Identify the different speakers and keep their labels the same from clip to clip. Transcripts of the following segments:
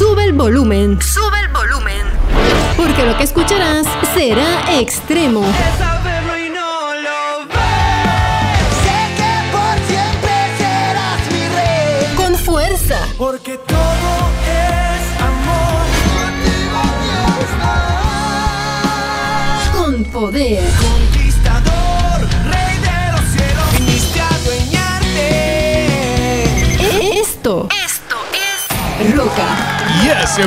Speaker 1: Sube el volumen. Sube el volumen. Porque lo que escucharás será extremo.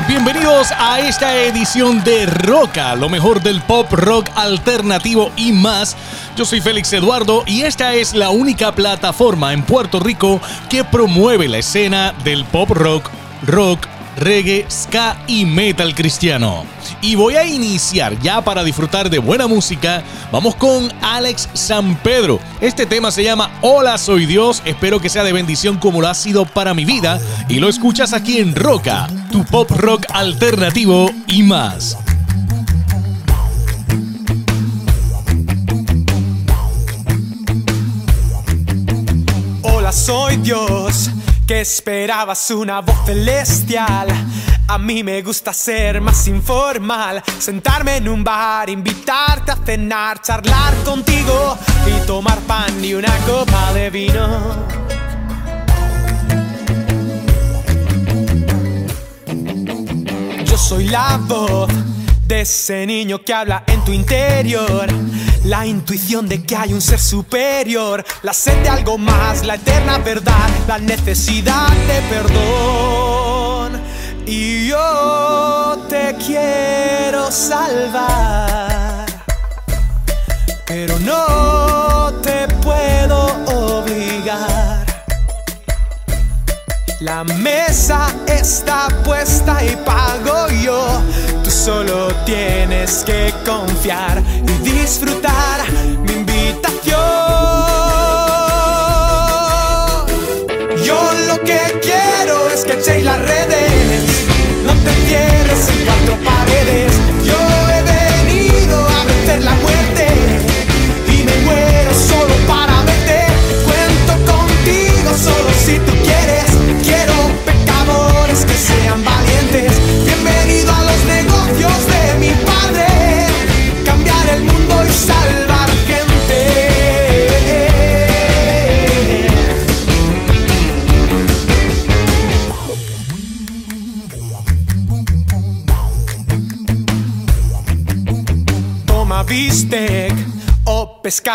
Speaker 2: Bienvenidos a esta edición de Roca, lo mejor del pop rock alternativo y más. Yo soy Félix Eduardo y esta es la única plataforma en Puerto Rico que promueve la escena del pop rock, rock, reggae, ska y metal cristiano. Y voy a iniciar ya para disfrutar de buena música. Vamos con Alex San Pedro. Este tema se llama Hola soy Dios. Espero que sea de bendición como lo ha sido para mi vida. Y lo escuchas aquí en Roca, tu pop rock alternativo y más.
Speaker 3: Hola, soy Dios. Esperabas una voz celestial. A mí me gusta ser más informal. Sentarme en un bar, invitarte a cenar, charlar contigo y tomar pan y una copa de vino. Yo soy la voz de ese niño que habla en tu interior. La intuición de que hay un ser superior. La sed de algo más, la eterna verdad. La necesidad de perdón. Y yo te quiero salvar. Pero no te puedo obligar. La mesa está puesta y pago yo. Solo tienes que confiar y disfrutar mi invitación. Yo lo que quiero es que echéis las redes. No te encierres en cuatro paredes.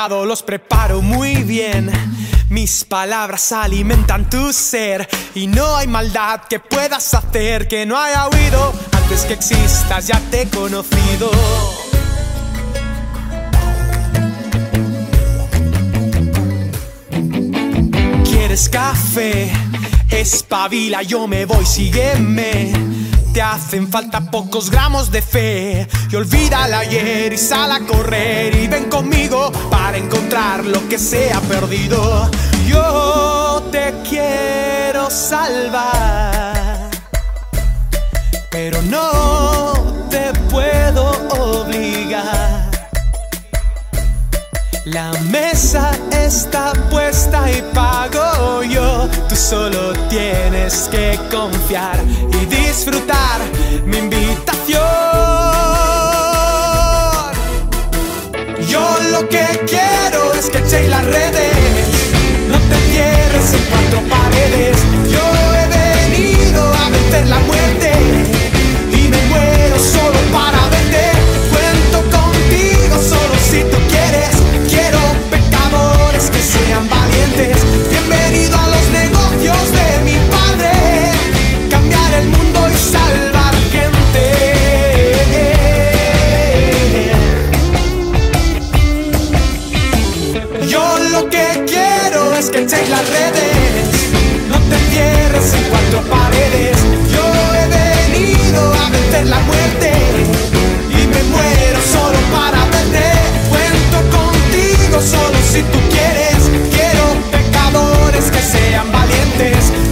Speaker 3: Los preparo muy bien. Mis palabras alimentan tu ser y no hay maldad que puedas hacer que no haya oído. Antes que existas ya te he conocido. ¿Quieres café? Espabila, yo me voy, sígueme. Hacen falta pocos gramos de fe. Y olvida el ayer y sal a correr. Y ven conmigo para encontrar lo que se ha perdido. Yo te quiero salvar. Pero no te puedo obligar. La mesa está puesta y pago yo. Tú solo tienes que confiar y disfrutar mi invitación. Yo lo que quiero es que echéis las redes. No te cierres en cuatro paredes. Yo he venido a vencer la muerte. la muerte y me muero solo para verte. Cuento contigo solo si tú quieres. Quiero pecadores que sean valientes.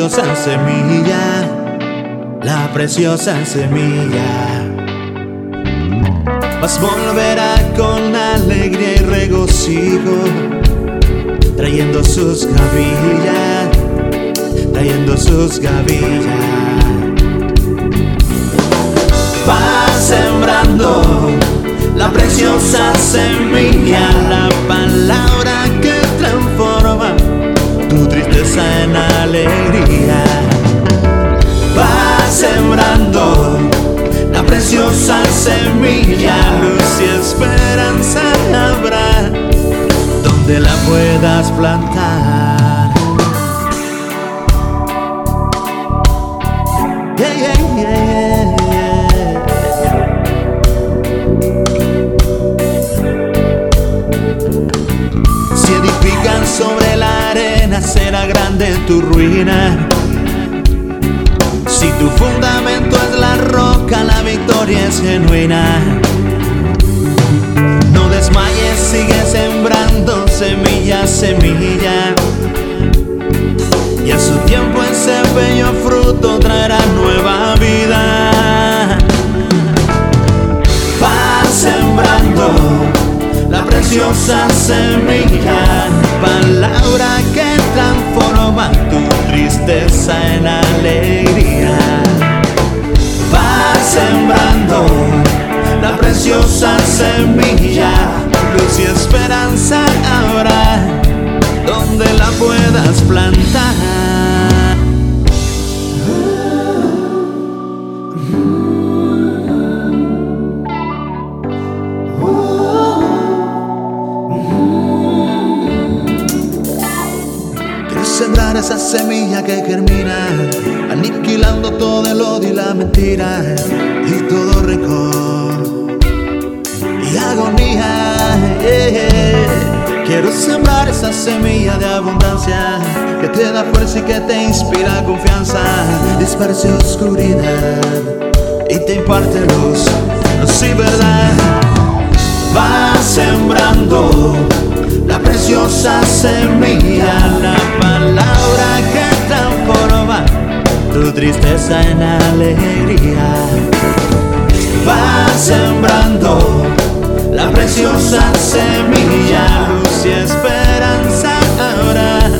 Speaker 4: Preciosa semilla, la preciosa semilla. Mas volverá con alegría y regocijo, trayendo sus gavillas, trayendo sus gavillas. Va sembrando la preciosa semilla, la palabra que transforma tu tristeza en alegría. Va sembrando la preciosa semilla, luz y esperanza habrá donde la puedas plantar. Será grande tu ruina. Si tu fundamento es la roca, la victoria es genuina. No desmayes, sigue sembrando semilla, semilla. Y a su tiempo ese bello fruto traerá nueva vida. Va sembrando la preciosa semilla, palabra que transforma tu tristeza en alegría. Va sembrando la preciosa semilla, luz y esperanza habrá donde la puedas plantar. Esa semilla que germina, aniquilando todo el odio y la mentira y todo rencor y agonía. Quiero sembrar esa semilla de abundancia que te da fuerza y que te inspira confianza, disperse oscuridad y te imparte luz, luz y verdad. Va sembrando preciosa semilla, la palabra que transforma tu tristeza en alegría. Va sembrando la preciosa semilla, luz y esperanza ahora,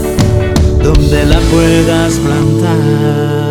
Speaker 4: donde la puedas plantar.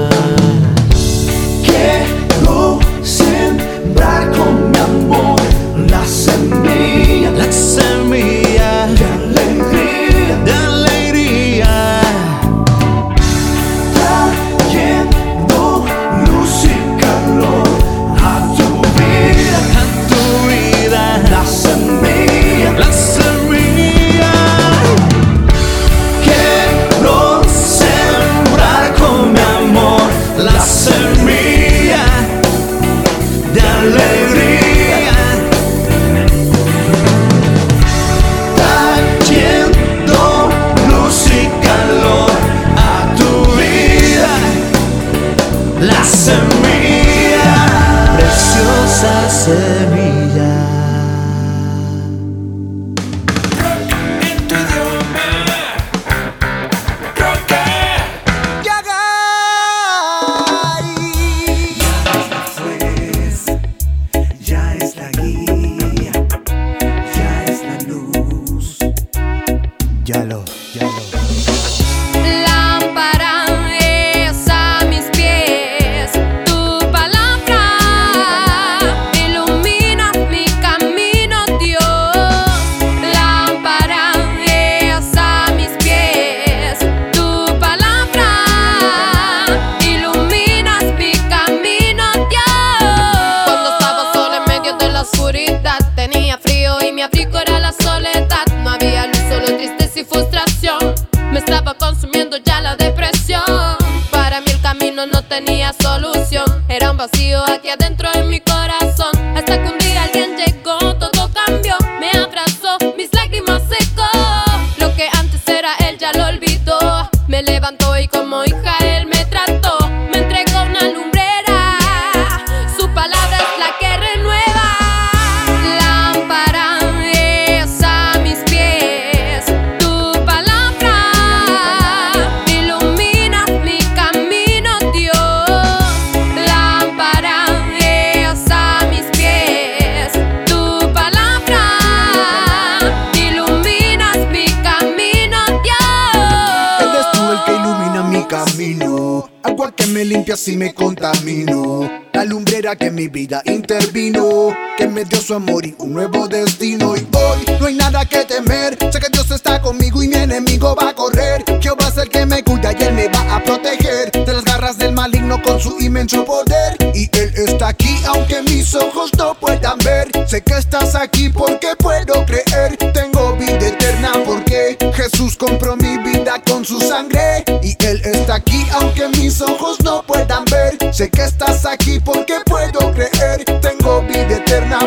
Speaker 5: Me
Speaker 6: dio su amor y un nuevo destino. Y hoy no hay nada que temer, sé que Dios está conmigo y mi enemigo va a correr. Jehová es el que me cuida y él me va a proteger de las garras del maligno con su inmenso poder. Y él está aquí aunque mis ojos no puedan ver. Sé que estás aquí porque puedo creer. Tengo vida eterna porque Jesús compró mi vida con su sangre. Y él está aquí aunque mis ojos no puedan ver. Sé que estás aquí porque puedo creer. Tengo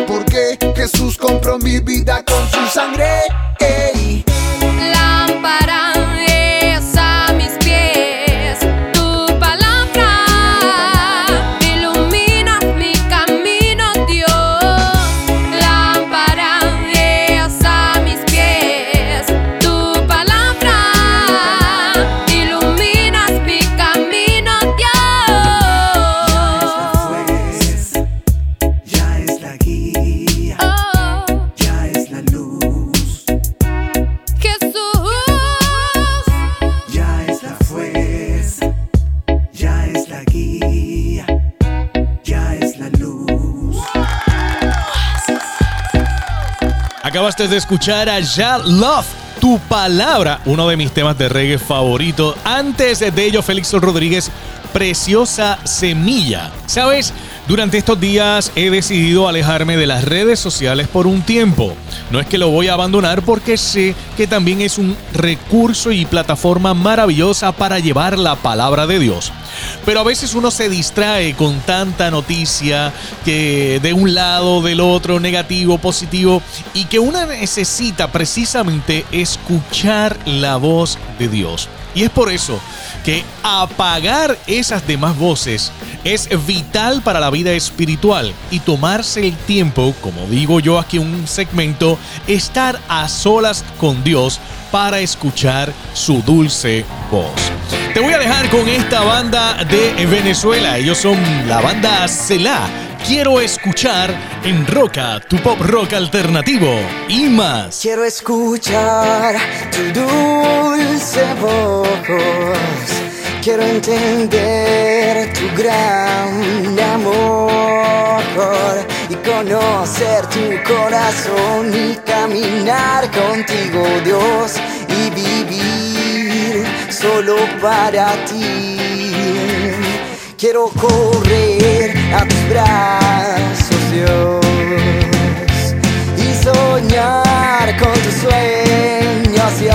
Speaker 6: porque Jesús compró mi vida con su sangre.
Speaker 2: De escuchar a Ya Love, tu palabra, uno de mis temas de reggae favorito. Antes de ello, Félix Rodríguez, Preciosa Semilla. ¿Sabes? Durante estos días he decidido alejarme de las redes sociales por un tiempo. No es que lo voy a abandonar porque sé que también es un recurso y plataforma maravillosa para llevar la palabra de Dios. Pero a veces uno se distrae con tanta noticia que de un lado, del otro, negativo, positivo, y que uno necesita precisamente escuchar la voz de Dios. Y es por eso que apagar esas demás voces es vital para la vida espiritual y tomarse el tiempo, como digo yo aquí un segmento, estar a solas con Dios para escuchar su dulce voz. Te voy a dejar con esta banda de Venezuela. Ellos son la banda Celá. Quiero escuchar en Roca, tu pop rock alternativo y más.
Speaker 7: Quiero escuchar tu dulce voz Quiero entender tu gran amor y conocer tu corazón y caminar contigo, Dios, solo para ti. Quiero correr a tus brazos, Dios, y soñar con tus sueños, y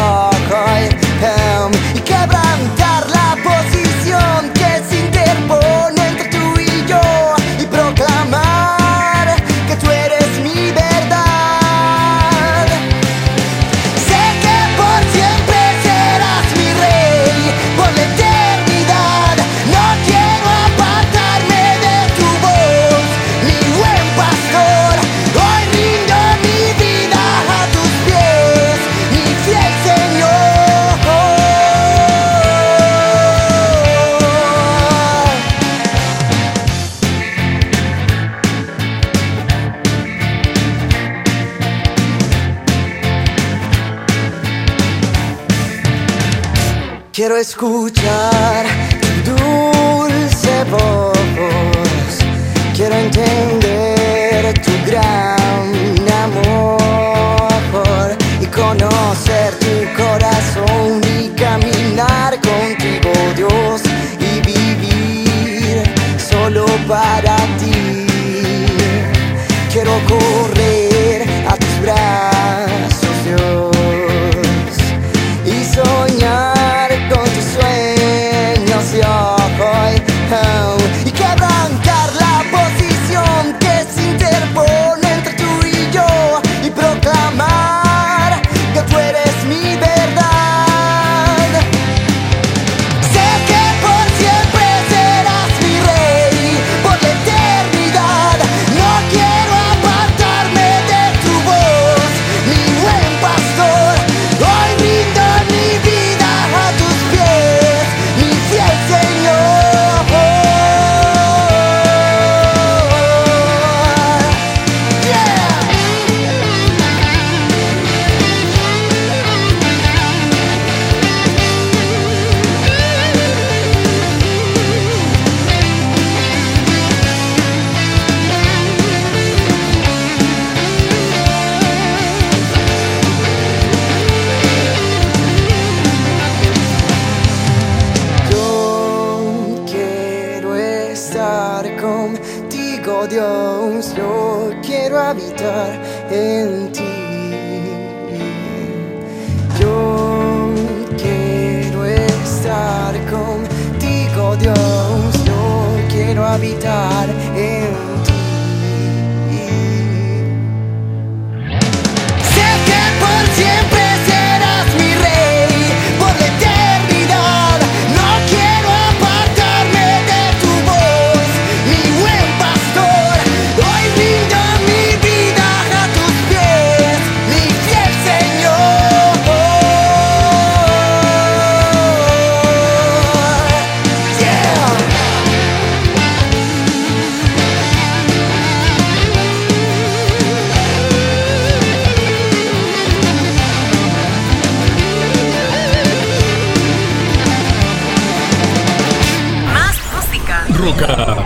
Speaker 7: Quiero escuchar tu dulce voz. Quiero entender tu gran amor y conocer tu corazón y caminar contigo, Dios, y vivir solo para
Speaker 1: música.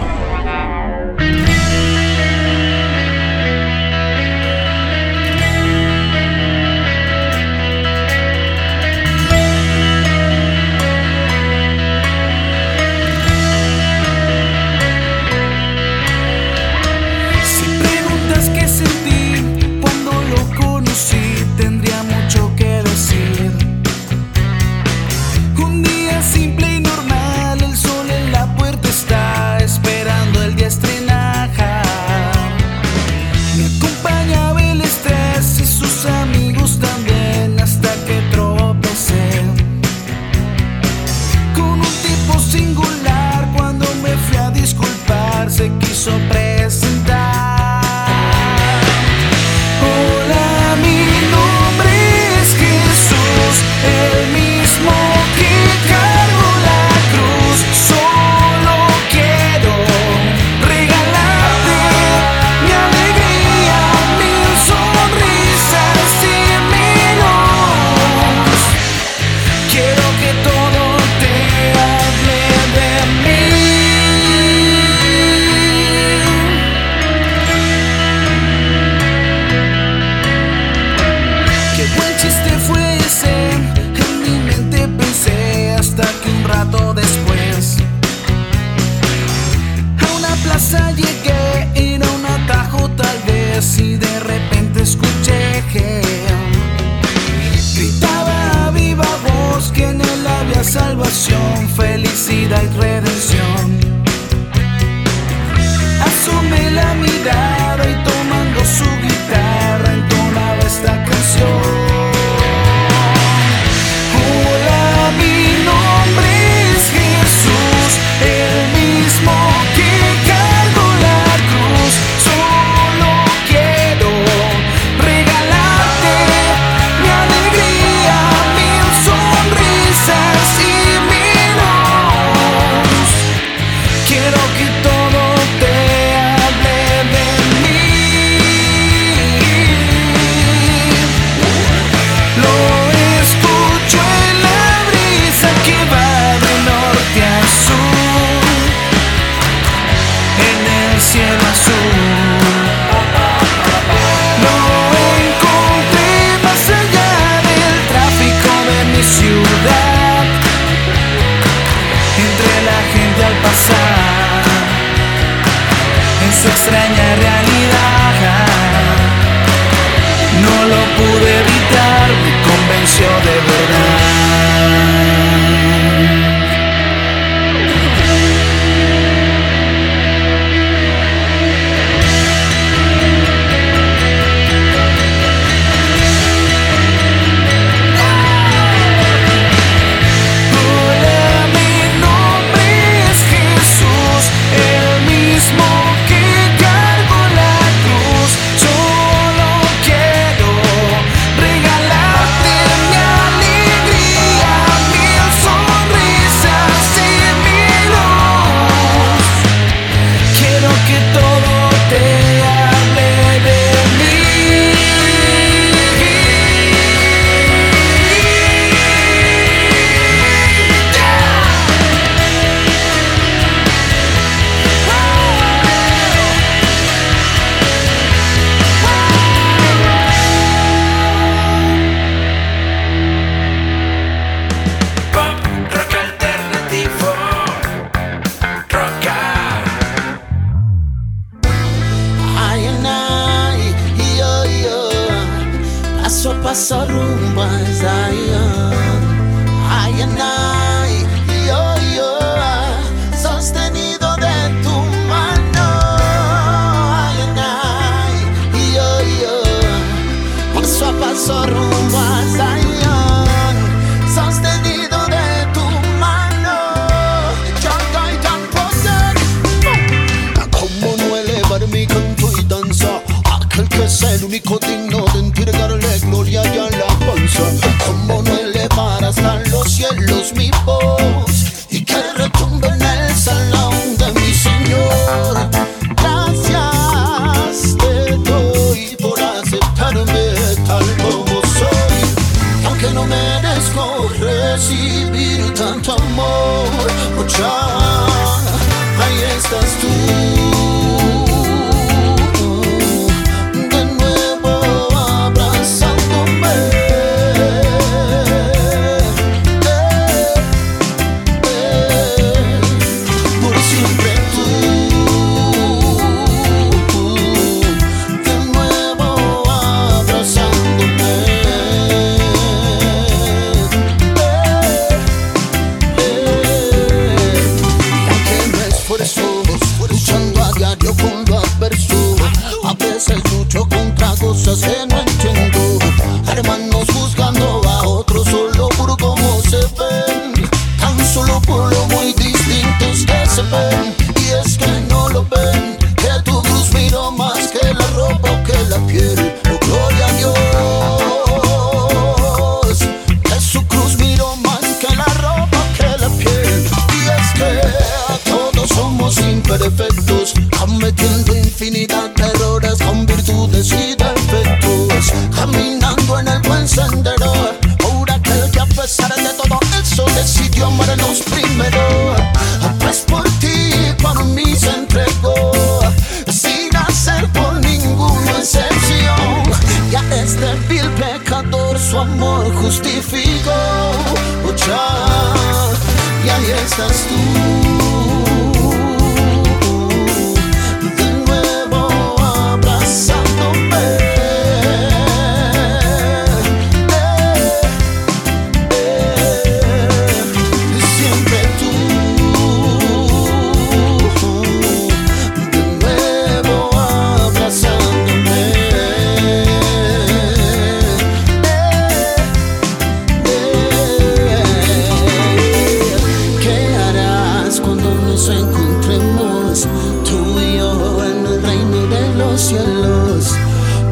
Speaker 8: Los cielos?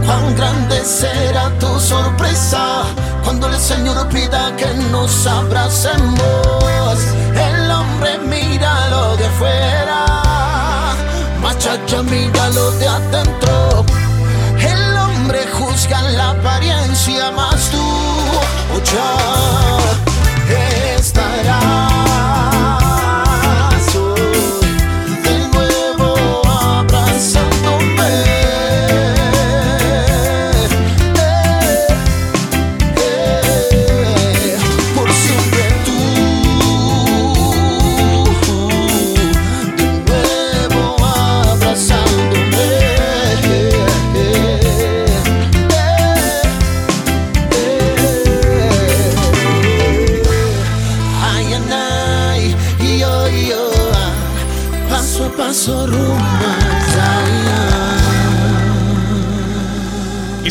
Speaker 8: Cuán grande será tu sorpresa cuando el Señor pida que nos abracemos. El hombre mira lo de afuera, machacha mira lo de adentro. El hombre juzga la apariencia, más tú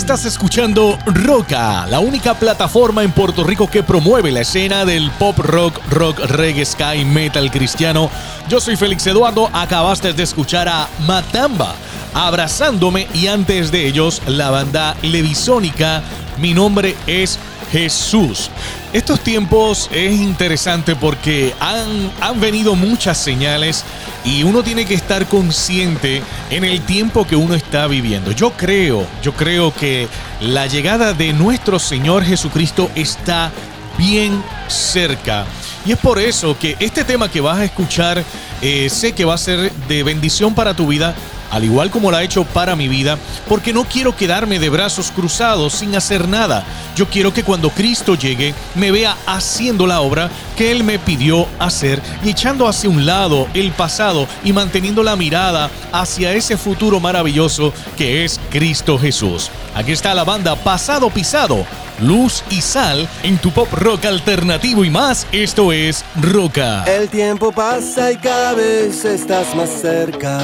Speaker 2: Estás escuchando Roca, la única plataforma en Puerto Rico que promueve la escena del pop rock, rock, reggae, sky, metal cristiano. Yo soy Félix Eduardo, acabaste de escuchar a Matamba, abrazándome y antes de ellos la banda Levisónica. Mi nombre es Jesús. Estos tiempos es interesante porque han, han venido muchas señales y uno tiene que estar consciente en el tiempo que uno está viviendo. Yo creo, yo creo que la llegada de nuestro Señor Jesucristo está bien cerca. Y es por eso que este tema que vas a escuchar, eh, sé que va a ser de bendición para tu vida, al igual como la ha hecho para mi vida, porque no quiero quedarme de brazos cruzados sin hacer nada. Yo quiero que cuando Cristo llegue me vea haciendo la obra que Él me pidió hacer y echando hacia un lado el pasado y manteniendo la mirada hacia ese futuro maravilloso que es Cristo Jesús. Aquí está la banda Pasado Pisado luz y sal en tu pop rock alternativo y más. Esto es Roca.
Speaker 9: El tiempo pasa y cada vez estás más cerca.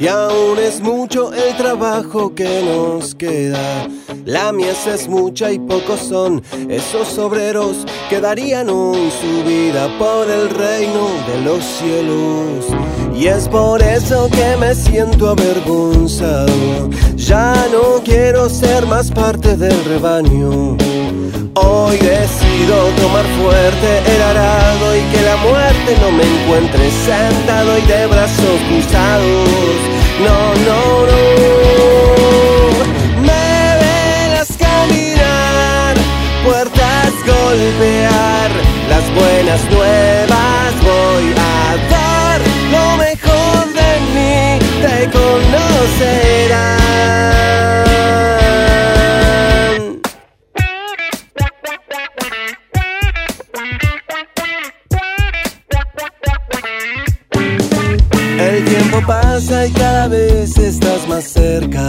Speaker 9: Y aún es mucho el trabajo que nos queda. La mies es mucha y pocos son esos obreros que darían hoy su vida por el reino de los cielos. Y es por eso que me siento avergonzado. Ya no quiero ser más parte del rebaño. Hoy decido tomar fuerte el arado y que la muerte no me encuentre sentado y de brazos cruzados. No, no, no. Me verás caminar, puertas golpear, las buenas nuevas voy a dar. Lo mejor de mí te conocerán. Pasa y cada vez estás más cerca.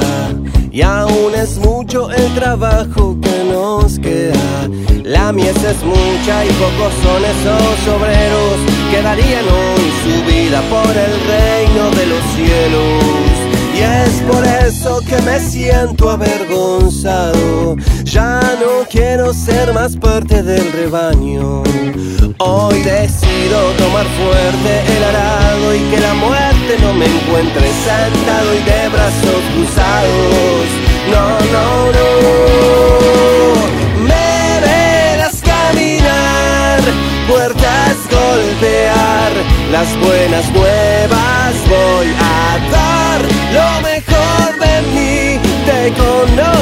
Speaker 9: Y aún es mucho el trabajo que nos queda. La mies es mucha y pocos son esos obreros que darían hoy su vida por el reino de los cielos. Y es por eso que me siento avergonzado. Ya no quiero ser más parte del rebaño. Hoy decido tomar fuerte el arado y que muerte no me encuentre sentado y de brazos cruzados. No, no, no. Me verás caminar, puertas golpear, las buenas nuevas voy a dar. Lo mejor de mí te conocerán.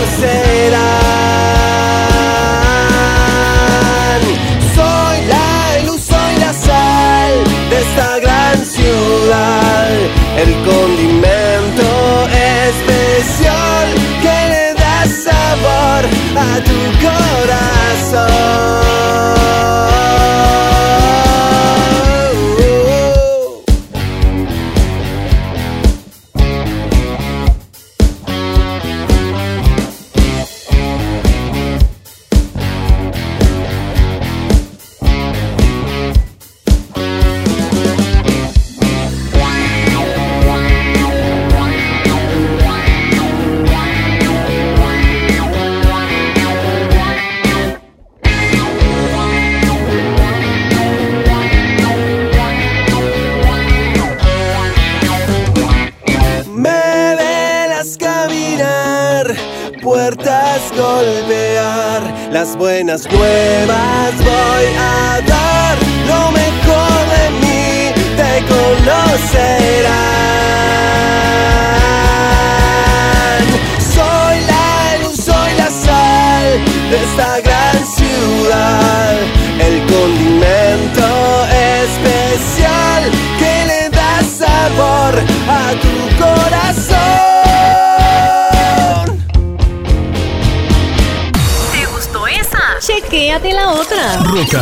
Speaker 9: El condimento especial que le da sabor a tu corazón.
Speaker 1: Chequéate la otra.
Speaker 2: Roca.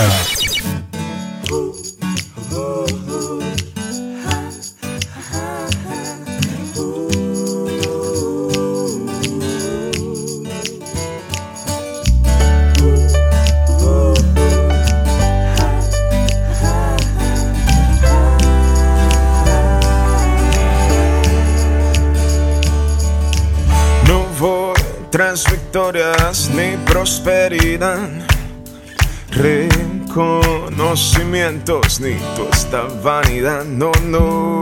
Speaker 10: No voy tras victorias ni prosperidad, reconocimientos ni toda esta vanidad. No, no,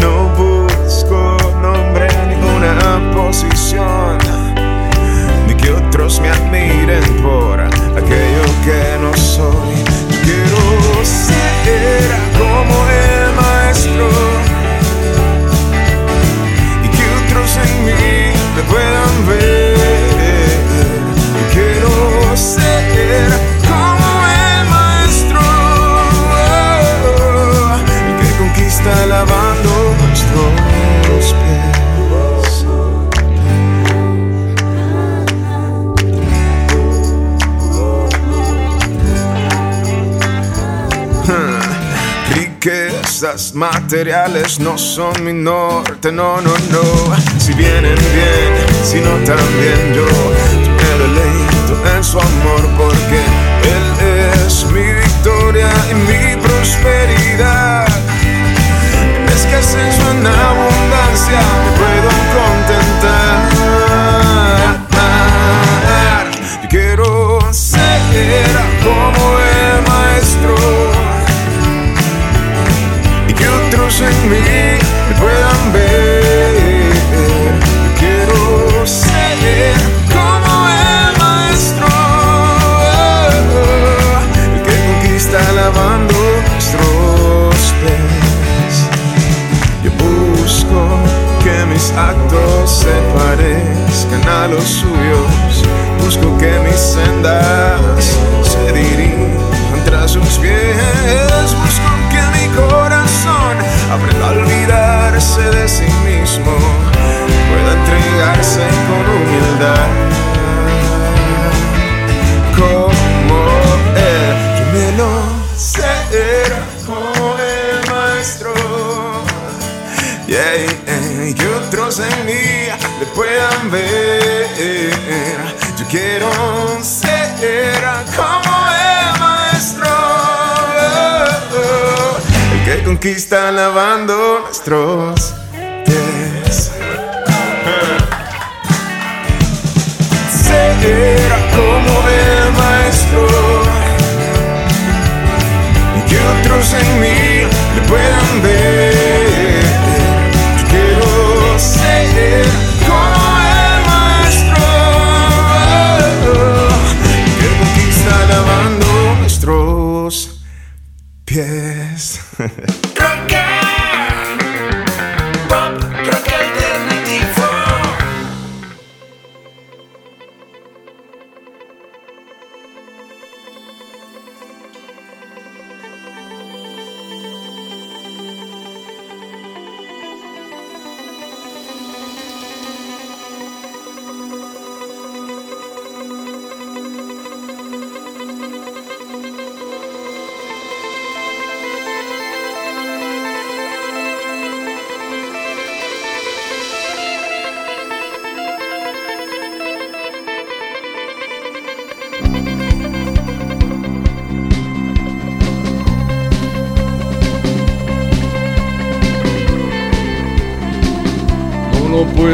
Speaker 10: no busco nombre, ninguna posición, ni que otros me admiren por aquello que no soy. Quiero ser como el maestro y que otros en mí me puedan ver. Quiero ser cosas materiales no son mi norte, no, no, no. Si vienen bien, si no también yo, me deleito en su amor porque Él es mi victoria y mi prosperidad. Es que en su abundancia me puedo lavando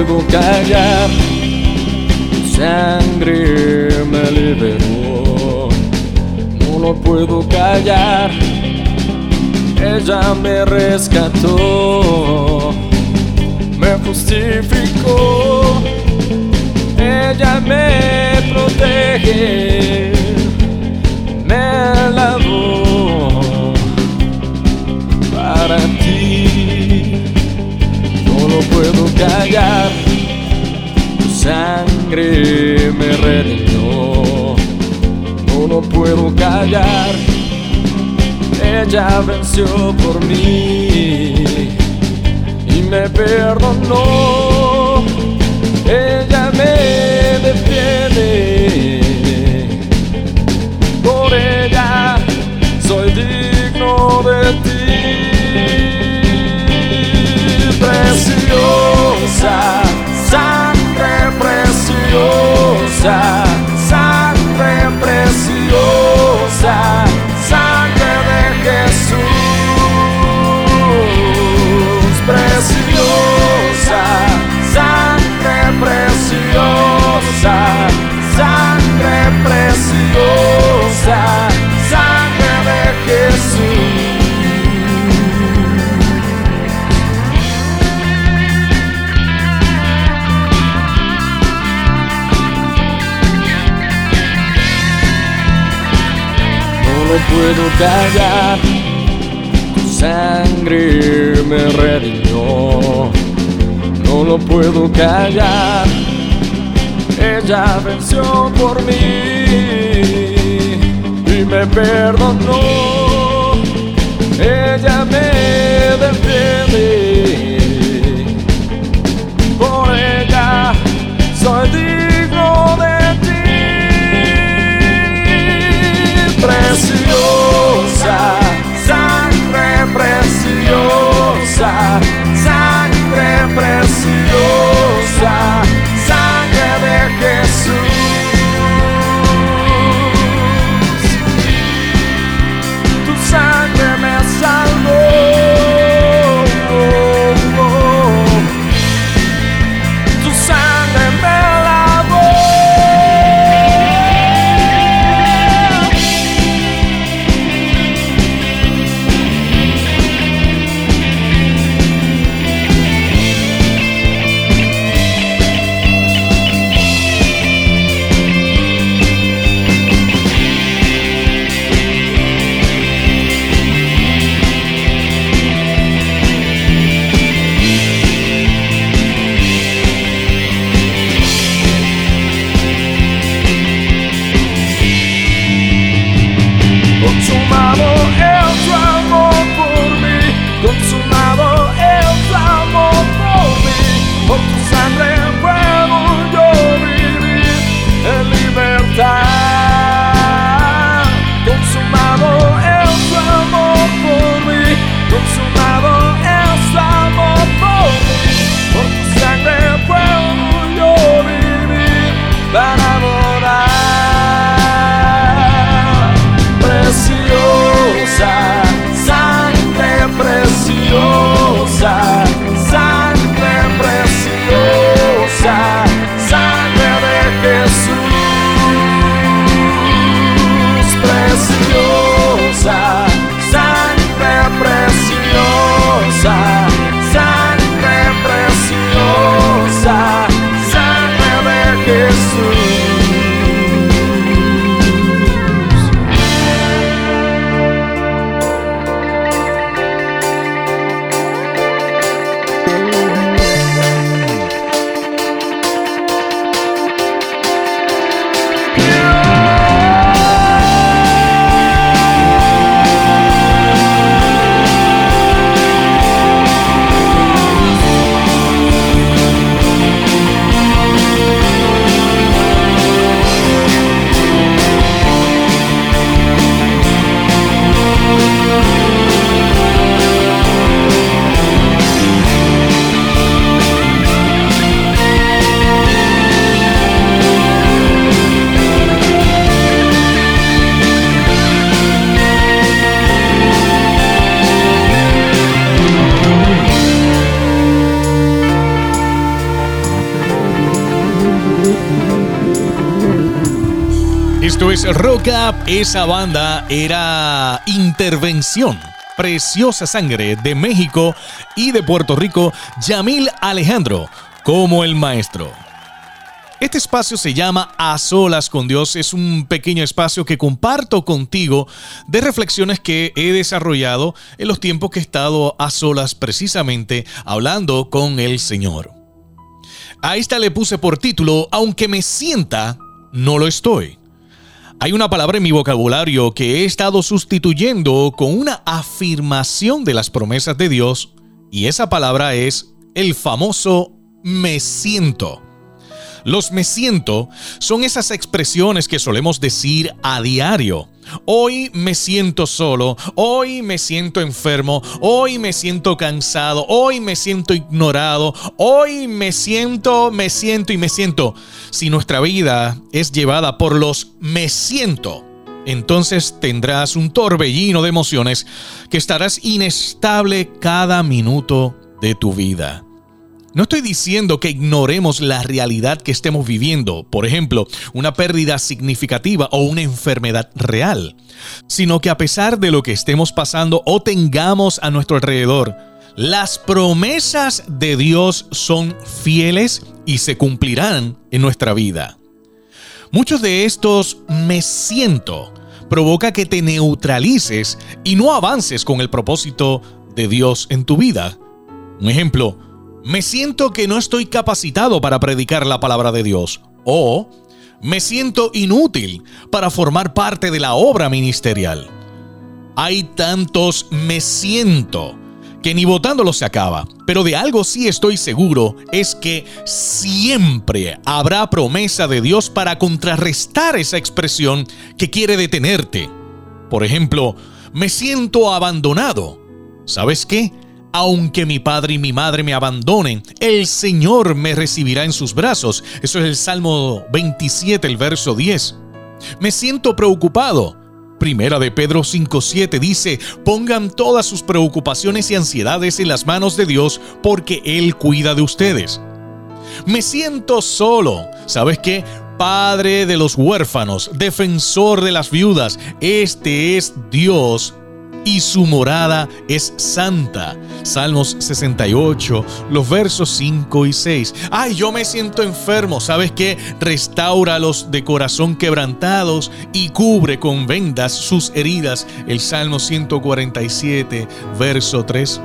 Speaker 1: puedo callar, tu sangre me liberó. No lo puedo callar, ella me rescató, me justificó, ella me protege, callar. Tu sangre me redimió, no lo puedo callar. Ella venció por mí y me perdonó. Ella me defiende, por ella soy digno de ti sangre preciosa, puedo callar. Tu sangre me redimió, no lo puedo callar. Ella venció por mí y me perdonó. Ella me defiende,
Speaker 2: Esto es Rock Up. Esa banda era Intervención. Preciosa Sangre de México y de Puerto Rico, Yamil Alejandro como el maestro. Este espacio se llama A Solas con Dios. Es un pequeño espacio que comparto contigo de reflexiones que he desarrollado en los tiempos que he estado a solas precisamente hablando con el Señor. A esta le puse por título, aunque me sienta, no lo estoy. Hay una palabra en mi vocabulario que he estado sustituyendo con una afirmación de las promesas de Dios y esa palabra es el famoso me siento. Los me siento son esas expresiones que solemos decir a diario. Hoy me siento solo, hoy me siento enfermo, hoy me siento cansado, hoy me siento ignorado, hoy me siento, me siento y me siento. Si nuestra vida es llevada por los me siento, entonces tendrás un torbellino de emociones que estarás inestable cada minuto de tu vida. No estoy diciendo que ignoremos la realidad que estemos viviendo, por ejemplo, una pérdida significativa o una enfermedad real, sino que a pesar de lo que estemos pasando o tengamos a nuestro alrededor, las promesas de Dios son fieles y se cumplirán en nuestra vida. Muchos de estos me siento provoca que te neutralices y no avances con el propósito de Dios en tu vida. Un ejemplo, me siento que no estoy capacitado para predicar la palabra de Dios. O me siento inútil para formar parte de la obra ministerial. Hay tantos me siento que ni votándolo se acaba. Pero de algo sí estoy seguro es que siempre habrá promesa de Dios para contrarrestar esa expresión que quiere detenerte. Por ejemplo, me siento abandonado. ¿Sabes qué? Aunque mi padre y mi madre me abandonen, el Señor me recibirá en sus brazos. Eso es el Salmo 27, el verso 10. Me siento preocupado. Primera de Pedro 5:7 dice, pongan todas sus preocupaciones y ansiedades en las manos de Dios porque Él cuida de ustedes. Me siento solo. ¿Sabes qué? Padre de los huérfanos, defensor de las viudas. Este es Dios y su morada es santa. Salmos 68, los versos 5 y 6. Ay, yo me siento enfermo. ¿Sabes qué? Restaura los de corazón quebrantados y cubre con vendas sus heridas. El Salmo 147, verso 3.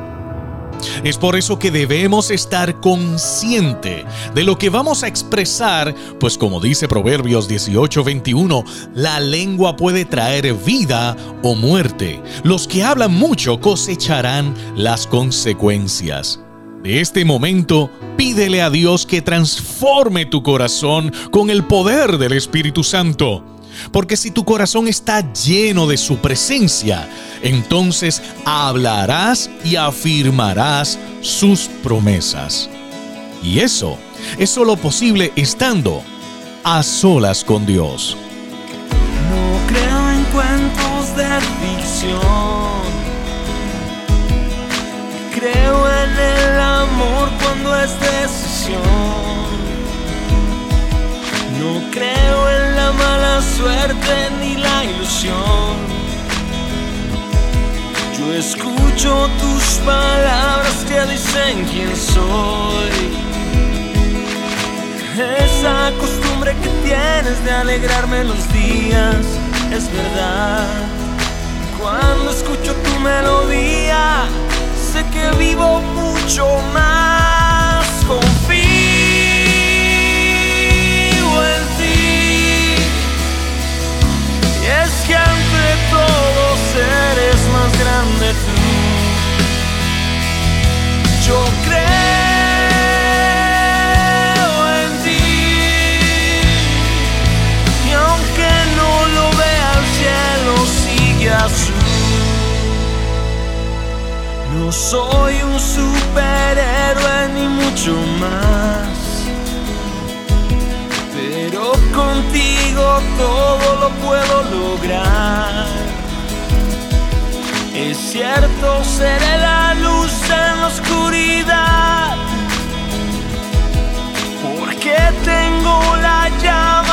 Speaker 2: Es por eso que debemos estar consciente de lo que vamos a expresar, pues como dice Proverbios 18:21, la lengua puede traer vida o muerte. Los que hablan mucho cosecharán las consecuencias. De este momento, pídele a Dios que transforme tu corazón con el poder del Espíritu Santo. Porque si tu corazón está lleno de su presencia, entonces hablarás y afirmarás sus promesas. Y eso es solo posible estando a solas con Dios.
Speaker 1: No creo en cuentos de ficción. Creo en el amor cuando es decisión. No creo en la mala suerte ni la ilusión. Yo escucho tus palabras que dicen quién soy. Esa costumbre que tienes de alegrarme los días es verdad. Cuando escucho tu melodía, sé que vivo mucho más. Confío grande tú. Yo creo en ti. Y aunque no lo vea el cielo, sigue azul. No soy un superhéroe ni mucho más. Pero contigo todo lo puedo lograr. Es cierto, seré la luz en la oscuridad. Porque tengo la llama,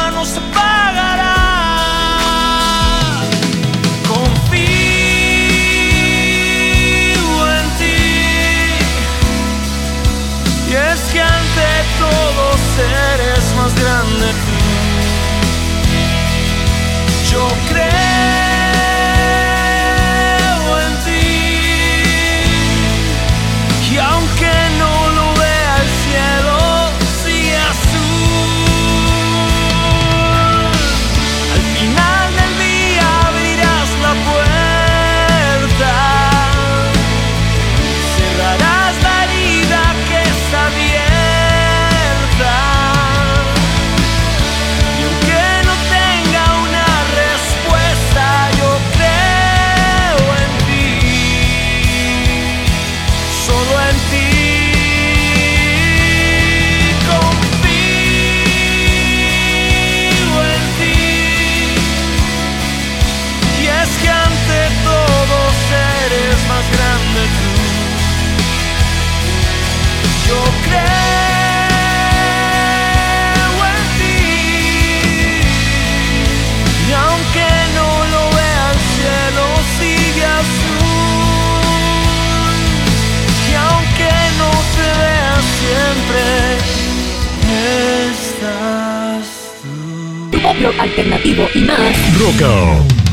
Speaker 11: Roca.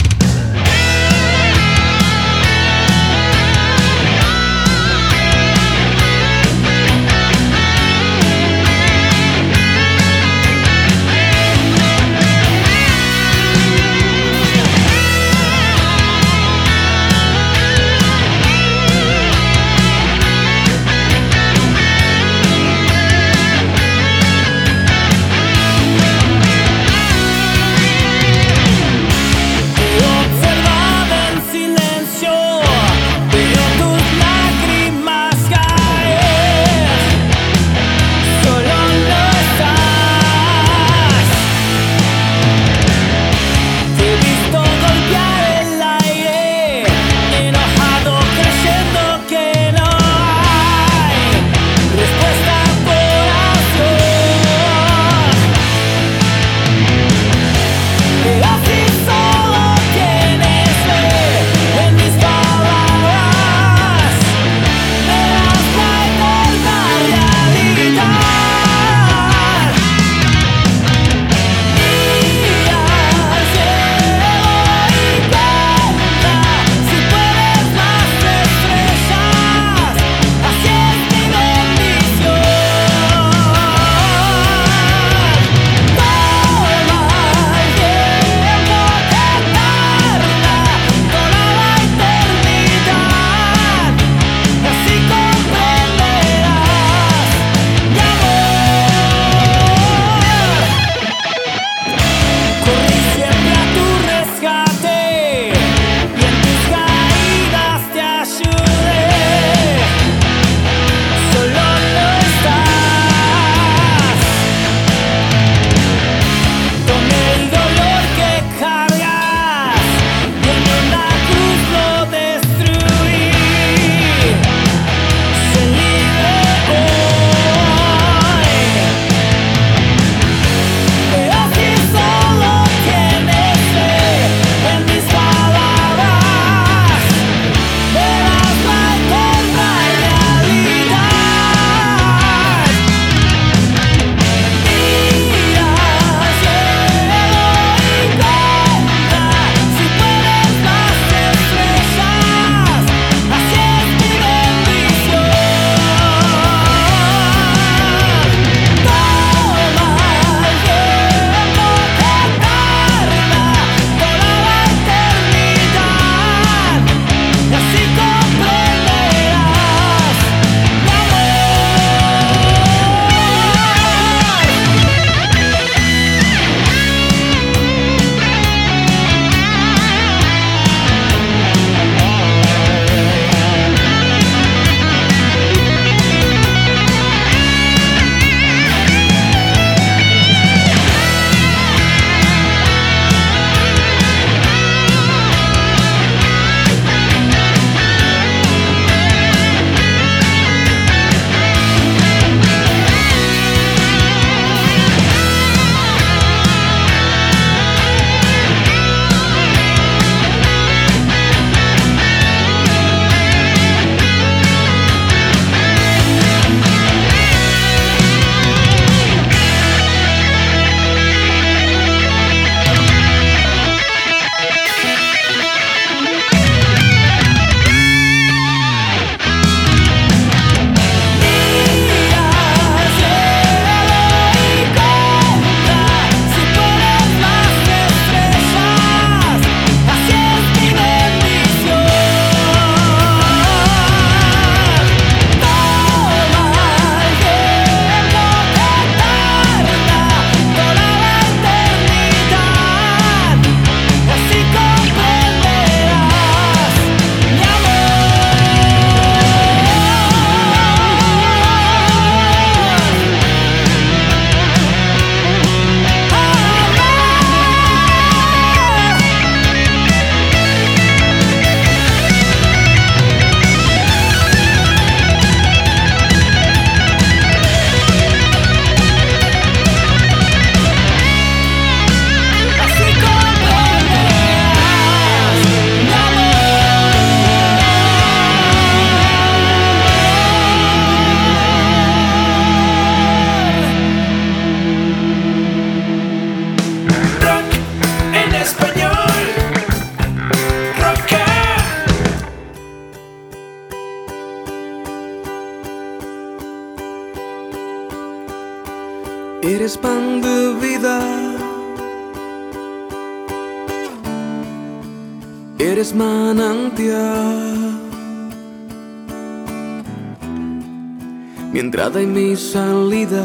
Speaker 10: Entrada y mi salida,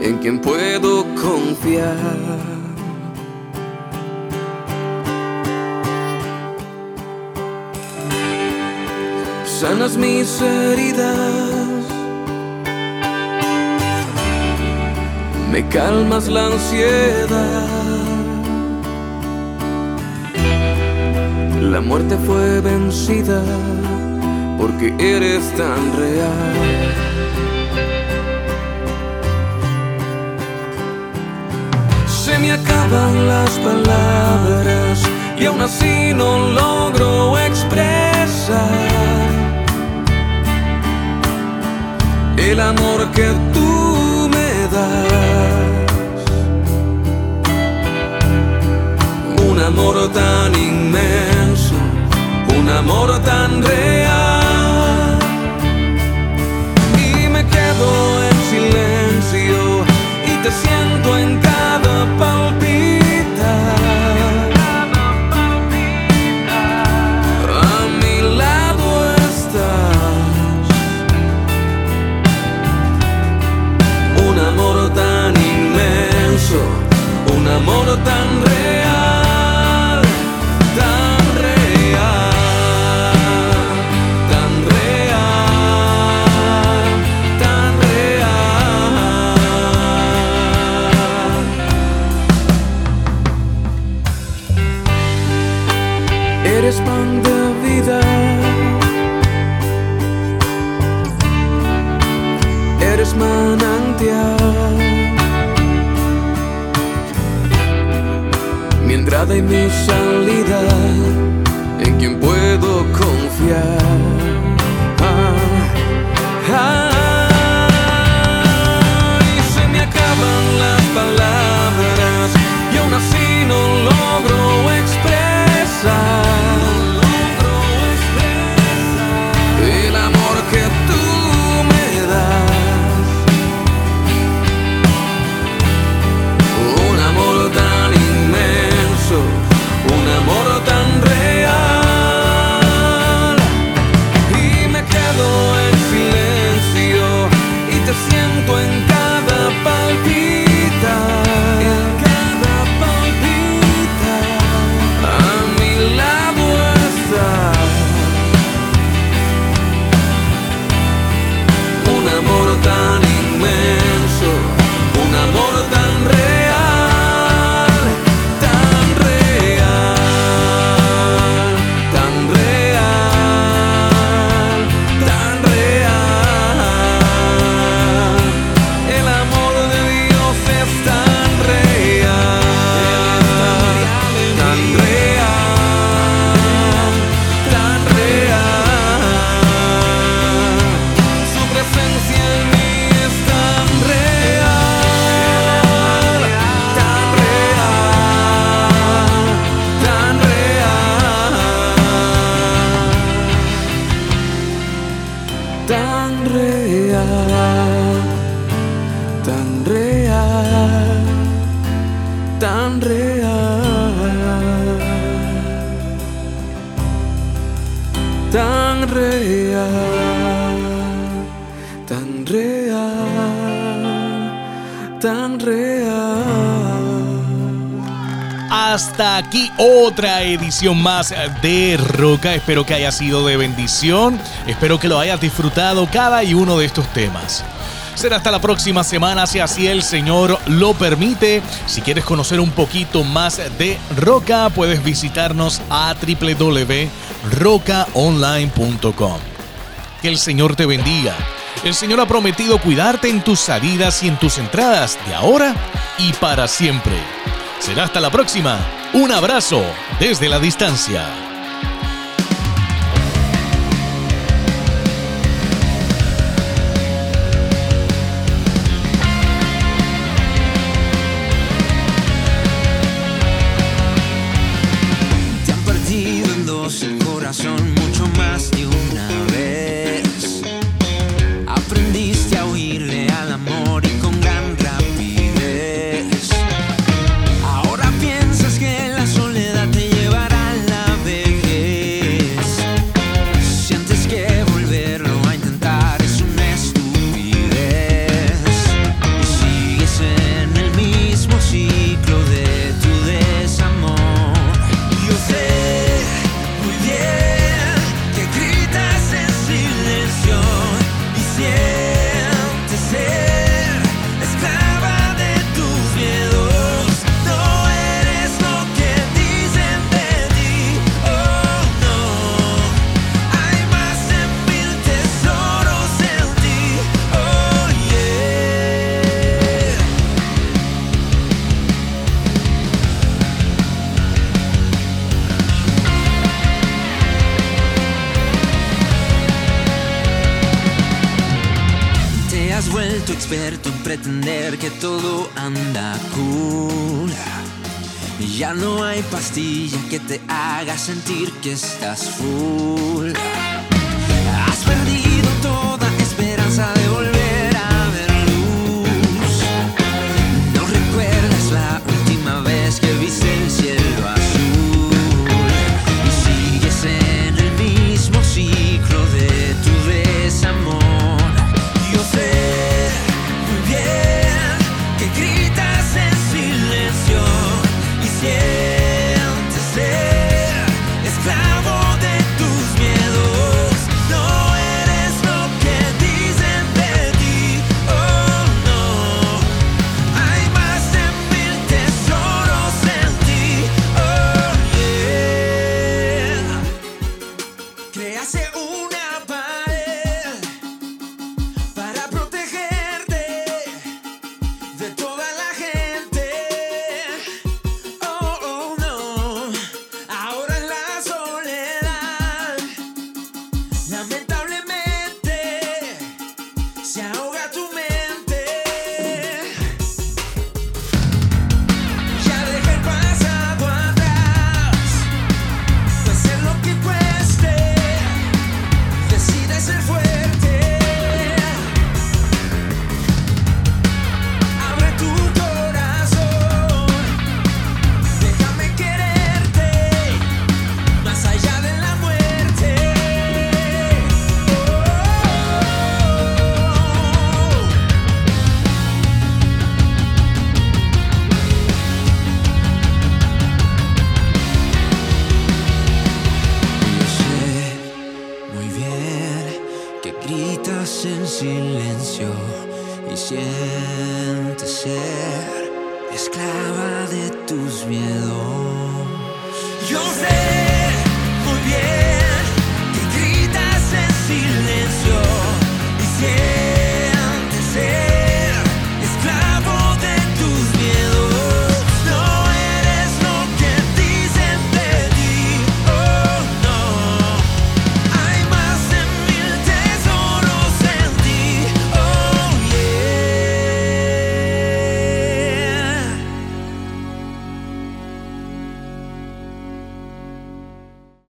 Speaker 10: en quien puedo confiar. Sanas mis heridas. Me calmas la ansiedad. La muerte fue vencida porque eres tan real. Las palabras y aún así no logro expresar el amor que tú me das. Un amor tan inmenso, un amor tan real.
Speaker 2: Otra edición más de Roca. Espero que haya sido de bendición. Espero que lo hayas disfrutado cada y uno de estos temas. Será hasta la próxima semana, si así el Señor lo permite. Si quieres conocer un poquito más de Roca, puedes visitarnos a www.rocaonline.com. Que el Señor te bendiga. El Señor ha prometido cuidarte en tus salidas y en tus entradas de ahora y para siempre. Será hasta la próxima. Un abrazo desde la distancia.